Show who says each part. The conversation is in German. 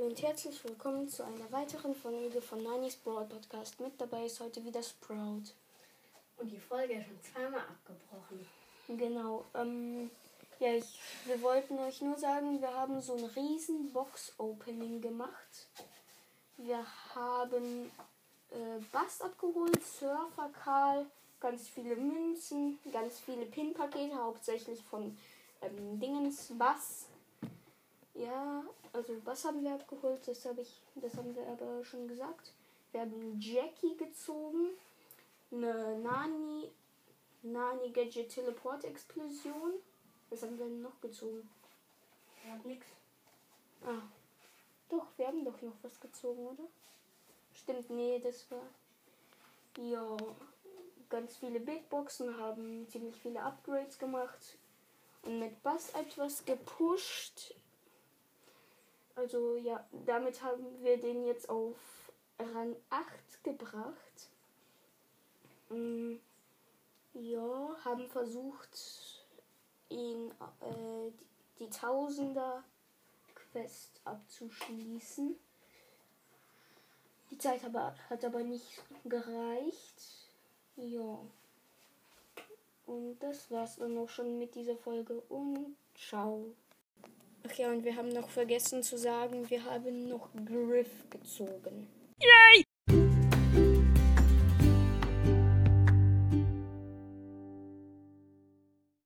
Speaker 1: und herzlich willkommen zu einer weiteren Folge von Nanis Broad Podcast. Mit dabei ist heute wieder Sprout.
Speaker 2: Und die Folge ist schon zweimal abgebrochen.
Speaker 1: Genau. Ähm, ja, ich, wir wollten euch nur sagen, wir haben so ein riesen Box-Opening gemacht. Wir haben äh, Bass abgeholt, Surfer Karl, ganz viele Münzen, ganz viele Pin-Pakete, hauptsächlich von ähm, Dingens Bass. Ja, also was haben wir abgeholt? Das habe ich, das haben wir aber schon gesagt. Wir haben Jackie gezogen, eine Nani, Nani Gadget Teleport Explosion. Was haben wir denn noch gezogen?
Speaker 2: Ja, nix.
Speaker 1: Ah, doch, wir haben doch noch was gezogen, oder? Stimmt, nee, das war. Ja, ganz viele Big Boxen haben ziemlich viele Upgrades gemacht und mit Bass etwas gepusht. Also ja, damit haben wir den jetzt auf Rang 8 gebracht. Mm, ja, haben versucht, ihn äh, die, die Tausender Quest abzuschließen. Die Zeit aber, hat aber nicht gereicht. Ja. Und das war's dann auch schon mit dieser Folge. Und ciao. Ach ja, und wir haben noch vergessen zu sagen, wir haben noch Griff gezogen.
Speaker 3: Yay!